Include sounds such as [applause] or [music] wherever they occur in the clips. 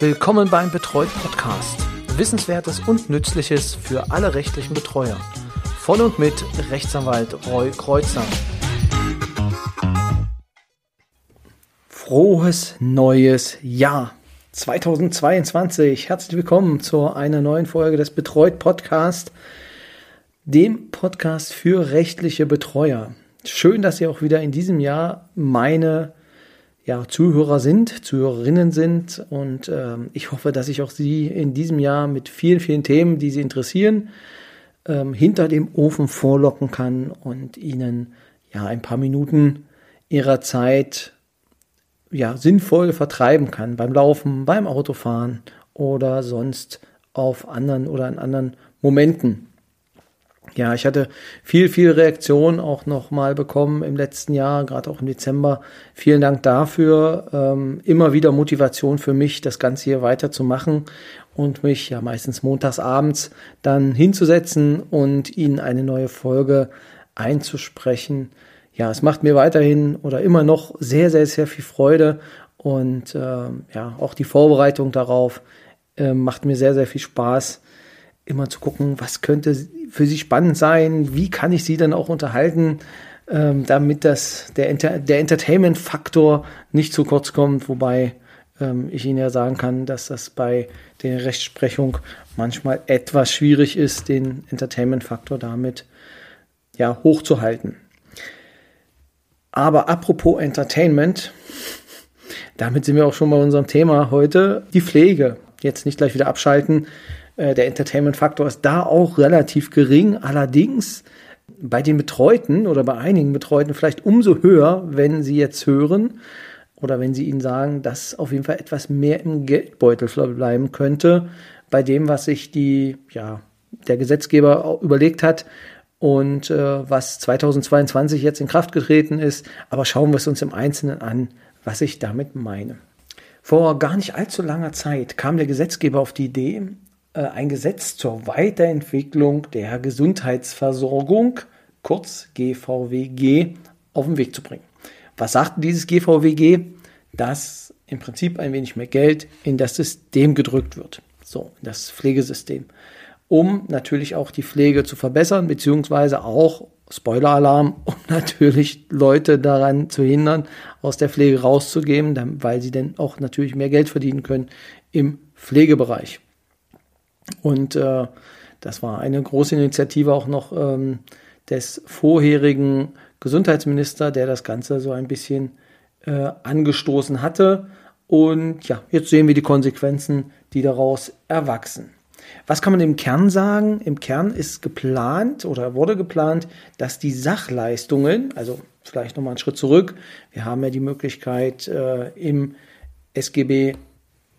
Willkommen beim Betreut Podcast. Wissenswertes und Nützliches für alle rechtlichen Betreuer. Von und mit Rechtsanwalt Roy Kreuzer. Frohes neues Jahr 2022. Herzlich willkommen zu einer neuen Folge des Betreut Podcast, dem Podcast für rechtliche Betreuer. Schön, dass ihr auch wieder in diesem Jahr meine ja, Zuhörer sind, Zuhörerinnen sind. Und ähm, ich hoffe, dass ich auch Sie in diesem Jahr mit vielen, vielen Themen, die Sie interessieren, ähm, hinter dem Ofen vorlocken kann und Ihnen ja ein paar Minuten Ihrer Zeit ja, sinnvoll vertreiben kann beim Laufen, beim Autofahren oder sonst auf anderen oder in anderen Momenten. Ja, ich hatte viel, viel Reaktion auch nochmal bekommen im letzten Jahr, gerade auch im Dezember. Vielen Dank dafür. Ähm, immer wieder Motivation für mich, das Ganze hier weiterzumachen und mich ja meistens montags abends dann hinzusetzen und Ihnen eine neue Folge einzusprechen. Ja, es macht mir weiterhin oder immer noch sehr, sehr, sehr viel Freude und ähm, ja, auch die Vorbereitung darauf äh, macht mir sehr, sehr viel Spaß immer zu gucken, was könnte für sie spannend sein, wie kann ich sie dann auch unterhalten, ähm, damit das, der, Enter der Entertainment-Faktor nicht zu kurz kommt, wobei ähm, ich Ihnen ja sagen kann, dass das bei der Rechtsprechung manchmal etwas schwierig ist, den Entertainment-Faktor damit ja, hochzuhalten. Aber apropos Entertainment, damit sind wir auch schon bei unserem Thema heute, die Pflege. Jetzt nicht gleich wieder abschalten. Äh, der Entertainment-Faktor ist da auch relativ gering. Allerdings bei den Betreuten oder bei einigen Betreuten vielleicht umso höher, wenn sie jetzt hören oder wenn sie ihnen sagen, dass auf jeden Fall etwas mehr im Geldbeutel bleiben könnte, bei dem, was sich die, ja, der Gesetzgeber überlegt hat und äh, was 2022 jetzt in Kraft getreten ist. Aber schauen wir es uns im Einzelnen an, was ich damit meine. Vor gar nicht allzu langer Zeit kam der Gesetzgeber auf die Idee, ein Gesetz zur Weiterentwicklung der Gesundheitsversorgung, kurz GVWG, auf den Weg zu bringen. Was sagt dieses GVWG? Dass im Prinzip ein wenig mehr Geld in das System gedrückt wird, so in das Pflegesystem, um natürlich auch die Pflege zu verbessern, beziehungsweise auch Spoiler-Alarm, [laughs] um natürlich Leute daran zu hindern, aus der Pflege rauszugeben, weil sie dann auch natürlich mehr Geld verdienen können im Pflegebereich. Und äh, das war eine große Initiative auch noch ähm, des vorherigen Gesundheitsminister, der das Ganze so ein bisschen äh, angestoßen hatte. Und ja, jetzt sehen wir die Konsequenzen, die daraus erwachsen. Was kann man im Kern sagen? Im Kern ist geplant oder wurde geplant, dass die Sachleistungen, also vielleicht nochmal einen Schritt zurück, wir haben ja die Möglichkeit äh, im SGB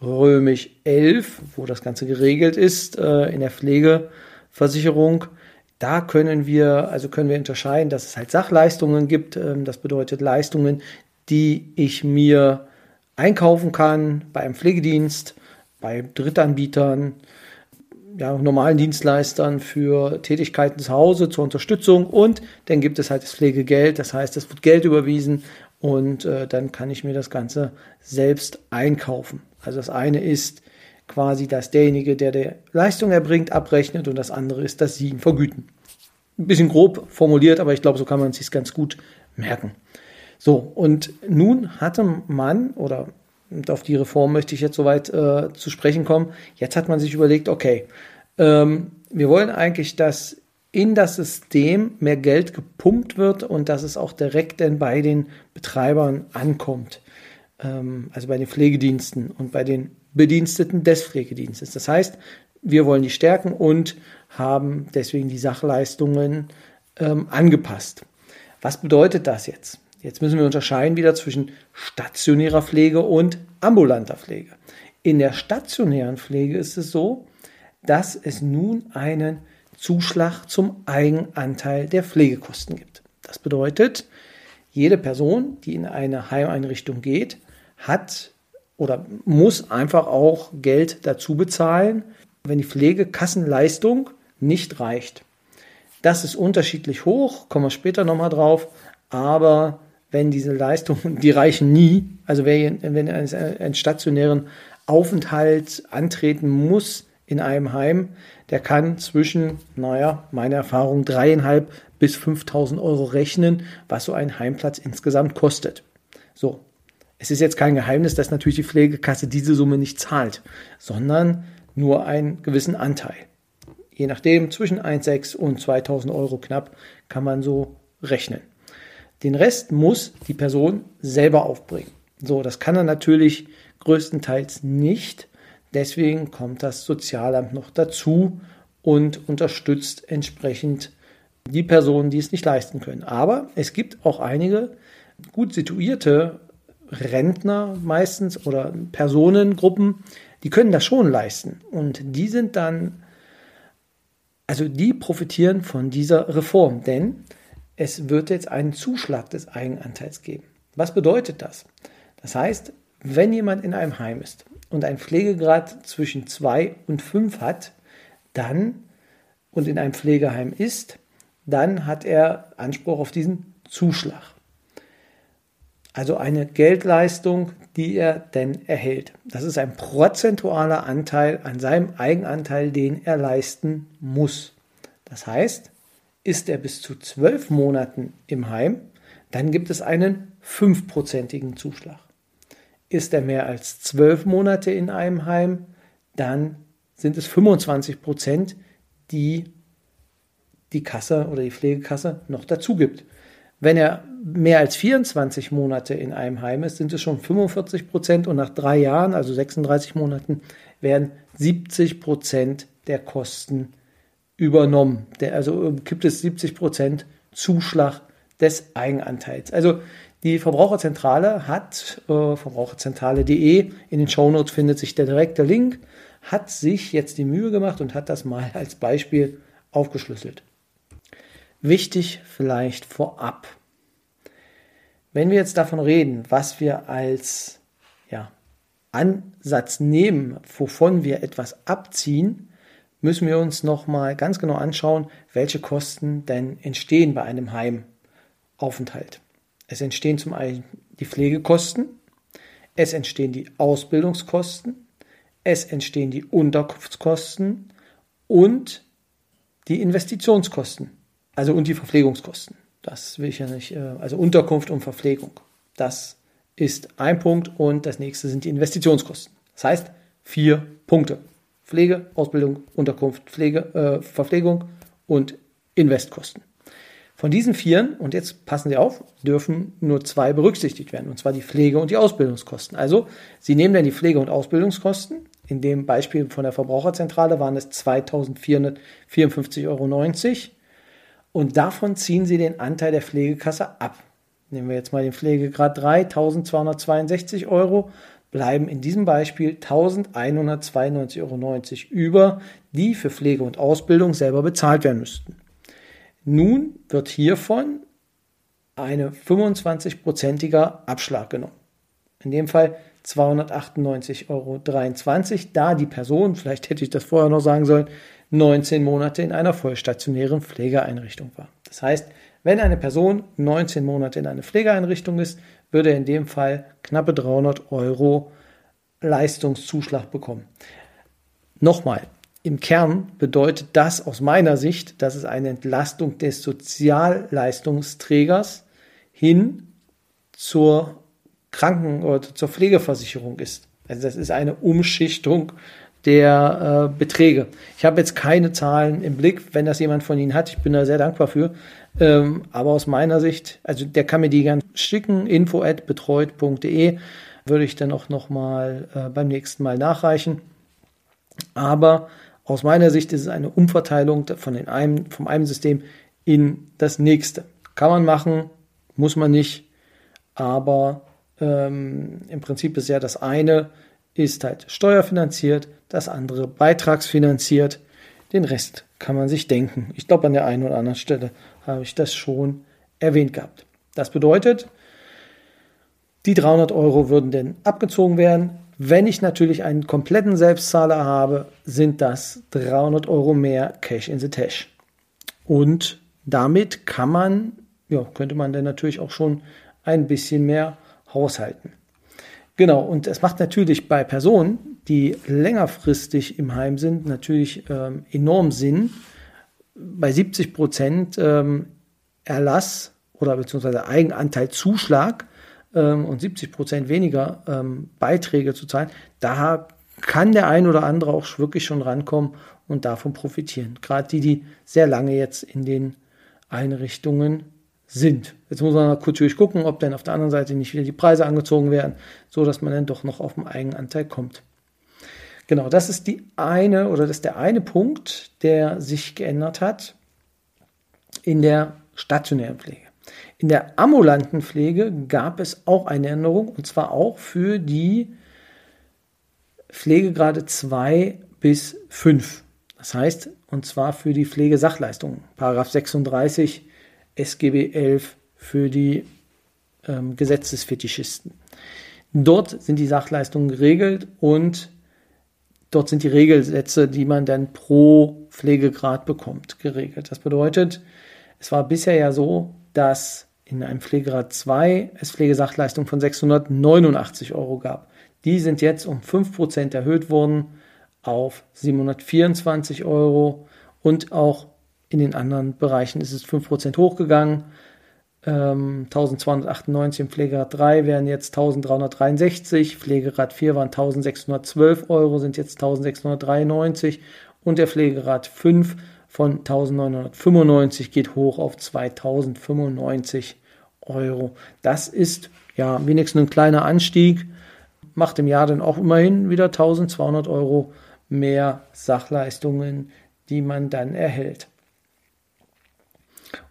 römisch 11, wo das Ganze geregelt ist äh, in der Pflegeversicherung. Da können wir, also können wir unterscheiden, dass es halt Sachleistungen gibt. Ähm, das bedeutet Leistungen, die ich mir einkaufen kann bei einem Pflegedienst, bei Drittanbietern, ja, normalen Dienstleistern für Tätigkeiten zu Hause zur Unterstützung und dann gibt es halt das Pflegegeld, das heißt, es wird Geld überwiesen und äh, dann kann ich mir das Ganze selbst einkaufen. Also das eine ist quasi, dass derjenige, der die Leistung erbringt, abrechnet und das andere ist, dass sie ihn vergüten. Ein bisschen grob formuliert, aber ich glaube, so kann man es sich ganz gut merken. So, und nun hatte man, oder auf die Reform möchte ich jetzt soweit äh, zu sprechen kommen, jetzt hat man sich überlegt, okay, ähm, wir wollen eigentlich, dass in das System mehr Geld gepumpt wird und dass es auch direkt dann bei den Betreibern ankommt ähm, also bei den Pflegediensten und bei den Bediensteten des Pflegedienstes. Das heißt, wir wollen die stärken und haben deswegen die Sachleistungen ähm, angepasst. Was bedeutet das jetzt? Jetzt müssen wir unterscheiden wieder zwischen stationärer Pflege und ambulanter Pflege. In der stationären Pflege ist es so, dass es nun einen Zuschlag zum Eigenanteil der Pflegekosten gibt. Das bedeutet, jede Person, die in eine Heimeinrichtung geht, hat oder muss einfach auch Geld dazu bezahlen, wenn die Pflegekassenleistung nicht reicht. Das ist unterschiedlich hoch, kommen wir später nochmal drauf, aber wenn diese Leistungen, die reichen nie, also wenn in einem stationären Aufenthalt antreten muss in einem Heim, der kann zwischen, naja, meine Erfahrung, dreieinhalb bis 5000 Euro rechnen, was so ein Heimplatz insgesamt kostet. So. Es ist jetzt kein Geheimnis, dass natürlich die Pflegekasse diese Summe nicht zahlt, sondern nur einen gewissen Anteil. Je nachdem, zwischen 1,6 und 2000 Euro knapp kann man so rechnen. Den Rest muss die Person selber aufbringen. So, das kann er natürlich größtenteils nicht. Deswegen kommt das Sozialamt noch dazu und unterstützt entsprechend die Personen, die es nicht leisten können. Aber es gibt auch einige gut situierte Rentner meistens oder Personengruppen, die können das schon leisten. Und die sind dann, also die profitieren von dieser Reform, denn es wird jetzt einen Zuschlag des Eigenanteils geben. Was bedeutet das? Das heißt, wenn jemand in einem Heim ist und einen Pflegegrad zwischen 2 und 5 hat, dann und in einem Pflegeheim ist, dann hat er Anspruch auf diesen Zuschlag. Also eine Geldleistung, die er denn erhält. Das ist ein prozentualer Anteil an seinem Eigenanteil, den er leisten muss. Das heißt, ist er bis zu zwölf Monaten im Heim, dann gibt es einen fünfprozentigen Zuschlag. Ist er mehr als zwölf Monate in einem Heim, dann sind es 25 Prozent, die die Kasse oder die Pflegekasse noch dazu gibt. Wenn er mehr als 24 Monate in einem Heim ist, sind es schon 45 Prozent und nach drei Jahren, also 36 Monaten, werden 70 Prozent der Kosten übernommen. Der, also gibt es 70 Prozent Zuschlag des Eigenanteils. Also die Verbraucherzentrale hat, äh, verbraucherzentrale.de, in den Shownotes findet sich der direkte Link, hat sich jetzt die Mühe gemacht und hat das mal als Beispiel aufgeschlüsselt. Wichtig vielleicht vorab. Wenn wir jetzt davon reden, was wir als ja, Ansatz nehmen, wovon wir etwas abziehen, müssen wir uns nochmal ganz genau anschauen, welche Kosten denn entstehen bei einem Heimaufenthalt. Es entstehen zum einen die Pflegekosten, es entstehen die Ausbildungskosten, es entstehen die Unterkunftskosten und die Investitionskosten, also und die Verpflegungskosten. Das will ich ja nicht, äh, also Unterkunft und Verpflegung. Das ist ein Punkt und das nächste sind die Investitionskosten. Das heißt vier Punkte. Pflege, Ausbildung, Unterkunft, Pflege, äh, Verpflegung und Investkosten. Von diesen vieren, und jetzt passen Sie auf, dürfen nur zwei berücksichtigt werden, und zwar die Pflege- und die Ausbildungskosten. Also Sie nehmen dann die Pflege- und Ausbildungskosten. In dem Beispiel von der Verbraucherzentrale waren es 2.454,90 Euro. Und davon ziehen Sie den Anteil der Pflegekasse ab. Nehmen wir jetzt mal den Pflegegrad 3, 1.262 Euro bleiben in diesem Beispiel 1192,90 Euro über, die für Pflege und Ausbildung selber bezahlt werden müssten. Nun wird hiervon eine 25-prozentiger Abschlag genommen. In dem Fall 298,23 Euro, da die Person, vielleicht hätte ich das vorher noch sagen sollen, 19 Monate in einer vollstationären Pflegeeinrichtung war. Das heißt, wenn eine Person 19 Monate in einer Pflegeeinrichtung ist, würde in dem Fall knappe 300 Euro Leistungszuschlag bekommen. Nochmal, im Kern bedeutet das aus meiner Sicht, dass es eine Entlastung des Sozialleistungsträgers hin zur Kranken- oder zur Pflegeversicherung ist. Also das ist eine Umschichtung der äh, Beträge. Ich habe jetzt keine Zahlen im Blick, wenn das jemand von Ihnen hat. Ich bin da sehr dankbar für. Ähm, aber aus meiner Sicht, also der kann mir die gerne schicken, info at betreut.de würde ich dann auch nochmal äh, beim nächsten Mal nachreichen. Aber aus meiner Sicht ist es eine Umverteilung von den einem, vom einem System in das nächste. Kann man machen, muss man nicht, aber ähm, im Prinzip ist ja das eine ist halt steuerfinanziert, das andere beitragsfinanziert. Den Rest kann man sich denken. Ich glaube, an der einen oder anderen Stelle habe ich das schon erwähnt gehabt. Das bedeutet, die 300 Euro würden denn abgezogen werden. Wenn ich natürlich einen kompletten Selbstzahler habe, sind das 300 Euro mehr Cash in the Tash. Und damit kann man, ja, könnte man dann natürlich auch schon ein bisschen mehr haushalten. Genau, und es macht natürlich bei Personen, die längerfristig im Heim sind, natürlich ähm, enorm Sinn. Bei 70 Prozent ähm, Erlass oder beziehungsweise Eigenanteilzuschlag ähm, und 70 Prozent weniger ähm, Beiträge zu zahlen, da kann der ein oder andere auch wirklich schon rankommen und davon profitieren. Gerade die, die sehr lange jetzt in den Einrichtungen sind. Jetzt muss man natürlich gucken, ob dann auf der anderen Seite nicht wieder die Preise angezogen werden, so dass man dann doch noch auf den Eigenanteil kommt. Genau, das ist die eine oder das ist der eine Punkt, der sich geändert hat in der stationären Pflege. In der ambulanten Pflege gab es auch eine Änderung und zwar auch für die Pflegegrade 2 bis 5. Das heißt, und zwar für die Pflegesachleistungen. Paragraph 36 SGB 11 für die ähm, Gesetzesfetischisten. Dort sind die Sachleistungen geregelt und dort sind die Regelsätze, die man dann pro Pflegegrad bekommt, geregelt. Das bedeutet, es war bisher ja so, dass in einem Pflegegrad 2 es Pflegesachleistungen von 689 Euro gab. Die sind jetzt um 5% erhöht worden auf 724 Euro und auch in den anderen Bereichen ist es 5% hochgegangen. Ähm, 1298 im Pflegegrad 3 wären jetzt 1363, Pflegegrad 4 waren 1612 Euro, sind jetzt 1693 und der Pflegegrad 5 von 1995 geht hoch auf 2095 Euro. Das ist ja wenigstens ein kleiner Anstieg, macht im Jahr dann auch immerhin wieder 1200 Euro mehr Sachleistungen, die man dann erhält.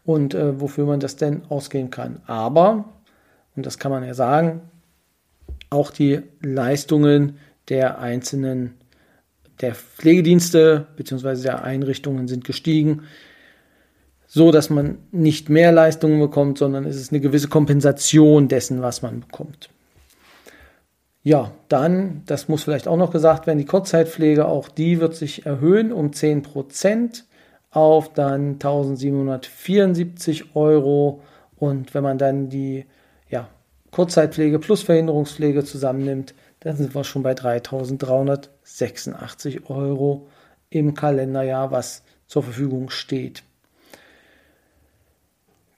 Und äh, wofür man das denn ausgehen kann. Aber, und das kann man ja sagen, auch die Leistungen der einzelnen der Pflegedienste bzw. der Einrichtungen sind gestiegen, so dass man nicht mehr Leistungen bekommt, sondern es ist eine gewisse Kompensation dessen, was man bekommt. Ja, dann, das muss vielleicht auch noch gesagt werden, die Kurzzeitpflege, auch die wird sich erhöhen um 10 Prozent auf dann 1774 Euro. Und wenn man dann die ja, Kurzzeitpflege plus Verhinderungspflege zusammennimmt, dann sind wir schon bei 3.386 Euro im Kalenderjahr, was zur Verfügung steht.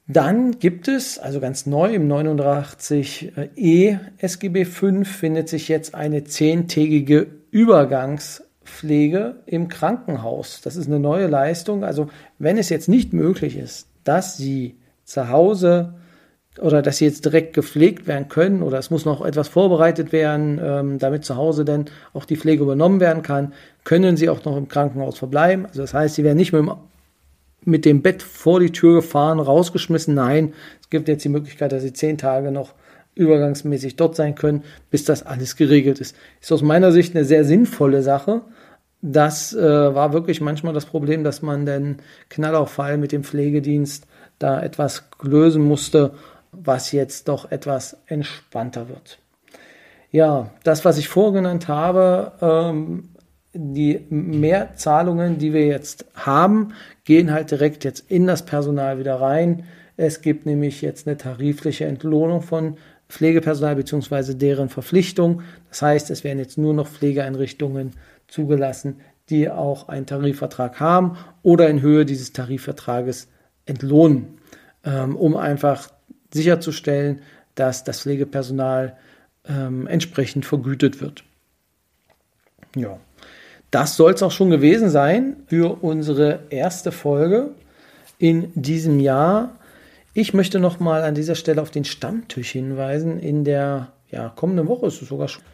Dann gibt es, also ganz neu im 89e SGB 5 findet sich jetzt eine zehntägige Übergangspflege im Krankenhaus. Das ist eine neue Leistung. Also wenn es jetzt nicht möglich ist, dass Sie zu Hause oder dass sie jetzt direkt gepflegt werden können oder es muss noch etwas vorbereitet werden, ähm, damit zu Hause dann auch die Pflege übernommen werden kann, können sie auch noch im Krankenhaus verbleiben. Also das heißt, sie werden nicht mit dem, mit dem Bett vor die Tür gefahren, rausgeschmissen. Nein, es gibt jetzt die Möglichkeit, dass sie zehn Tage noch übergangsmäßig dort sein können, bis das alles geregelt ist. Ist aus meiner Sicht eine sehr sinnvolle Sache. Das äh, war wirklich manchmal das Problem, dass man den Knallauffall mit dem Pflegedienst da etwas lösen musste was jetzt doch etwas entspannter wird. Ja, das, was ich vorgenannt habe, ähm, die Mehrzahlungen, die wir jetzt haben, gehen halt direkt jetzt in das Personal wieder rein. Es gibt nämlich jetzt eine tarifliche Entlohnung von Pflegepersonal bzw. deren Verpflichtung. Das heißt, es werden jetzt nur noch Pflegeeinrichtungen zugelassen, die auch einen Tarifvertrag haben oder in Höhe dieses Tarifvertrages entlohnen, ähm, um einfach sicherzustellen, dass das Pflegepersonal ähm, entsprechend vergütet wird. Ja, das soll es auch schon gewesen sein für unsere erste Folge in diesem Jahr. Ich möchte noch mal an dieser Stelle auf den Stammtisch hinweisen. In der ja, kommenden Woche ist es sogar schon.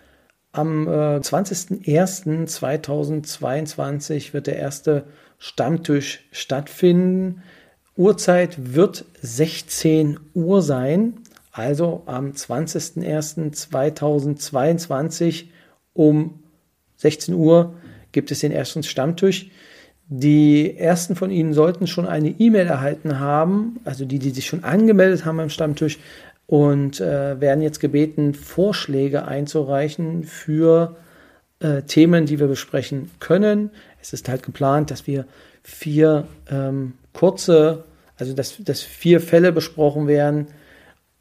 Am äh, 20.01.2022 wird der erste Stammtisch stattfinden. Uhrzeit wird 16 Uhr sein, also am 20.01.2022 um 16 Uhr gibt es den ersten Stammtisch. Die ersten von Ihnen sollten schon eine E-Mail erhalten haben, also die, die sich schon angemeldet haben am Stammtisch und äh, werden jetzt gebeten, Vorschläge einzureichen für äh, Themen, die wir besprechen können. Es ist halt geplant, dass wir vier ähm, kurze, also dass, dass vier Fälle besprochen werden,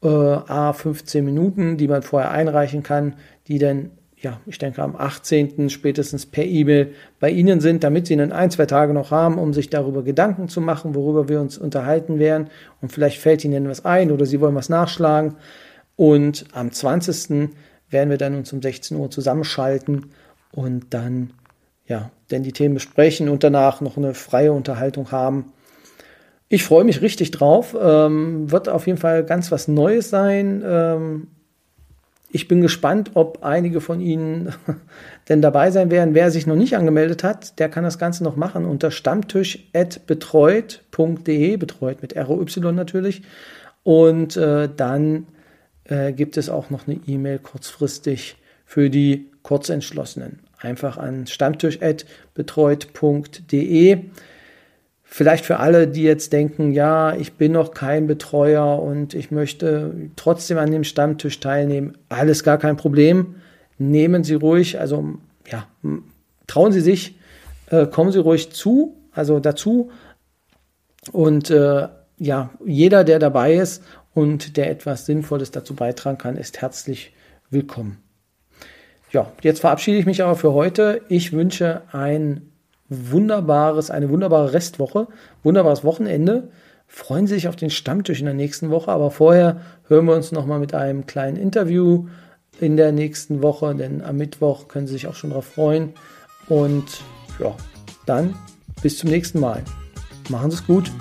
äh, a 15 Minuten, die man vorher einreichen kann, die dann ja, ich denke am 18. spätestens per E-Mail bei Ihnen sind, damit Sie dann ein, zwei Tage noch haben, um sich darüber Gedanken zu machen, worüber wir uns unterhalten werden. Und vielleicht fällt Ihnen was ein oder Sie wollen was nachschlagen. Und am 20. werden wir dann uns um 16 Uhr zusammenschalten und dann, ja, denn die Themen besprechen und danach noch eine freie Unterhaltung haben. Ich freue mich richtig drauf. Ähm, wird auf jeden Fall ganz was Neues sein. Ähm, ich bin gespannt, ob einige von Ihnen [laughs] denn dabei sein werden. Wer sich noch nicht angemeldet hat, der kann das Ganze noch machen unter stammtisch.betreut.de, betreut mit ROY natürlich. Und äh, dann äh, gibt es auch noch eine E-Mail kurzfristig für die Kurzentschlossenen. Einfach an stammtisch.betreut.de. Vielleicht für alle, die jetzt denken, ja, ich bin noch kein Betreuer und ich möchte trotzdem an dem Stammtisch teilnehmen, alles gar kein Problem. Nehmen Sie ruhig, also ja, trauen Sie sich, äh, kommen Sie ruhig zu, also dazu. Und äh, ja, jeder, der dabei ist und der etwas Sinnvolles dazu beitragen kann, ist herzlich willkommen. Ja, jetzt verabschiede ich mich aber für heute. Ich wünsche ein wunderbares, eine wunderbare Restwoche, wunderbares Wochenende. Freuen Sie sich auf den Stammtisch in der nächsten Woche, aber vorher hören wir uns nochmal mit einem kleinen Interview in der nächsten Woche, denn am Mittwoch können Sie sich auch schon darauf freuen. Und ja, dann bis zum nächsten Mal. Machen Sie es gut.